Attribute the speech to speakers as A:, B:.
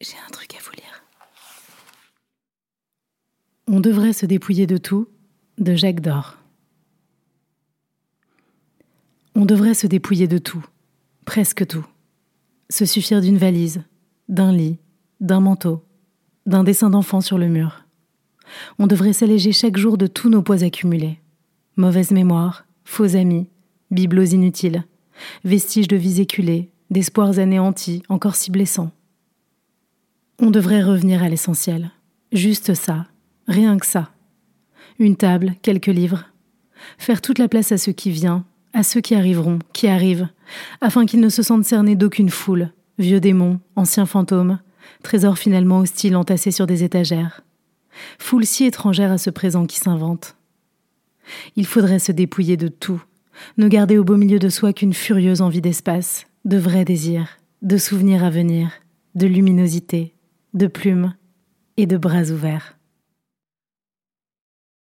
A: J'ai un truc à vous lire.
B: On devrait se dépouiller de tout de Jacques Dor. On devrait se dépouiller de tout, presque tout. Se suffire d'une valise, d'un lit, d'un manteau, d'un dessin d'enfant sur le mur. On devrait s'alléger chaque jour de tous nos poids accumulés. Mauvaise mémoire, faux amis, bibelots inutiles, vestiges de vies éculées, d'espoirs anéantis, encore si blessants. On devrait revenir à l'essentiel. Juste ça, rien que ça. Une table, quelques livres. Faire toute la place à ceux qui viennent, à ceux qui arriveront, qui arrivent, afin qu'ils ne se sentent cernés d'aucune foule, vieux démons, anciens fantômes, trésors finalement hostiles entassés sur des étagères. Foule si étrangère à ce présent qui s'invente. Il faudrait se dépouiller de tout, ne garder au beau milieu de soi qu'une furieuse envie d'espace, de vrais désirs, de souvenirs à venir, de luminosité, de plumes et de bras ouverts.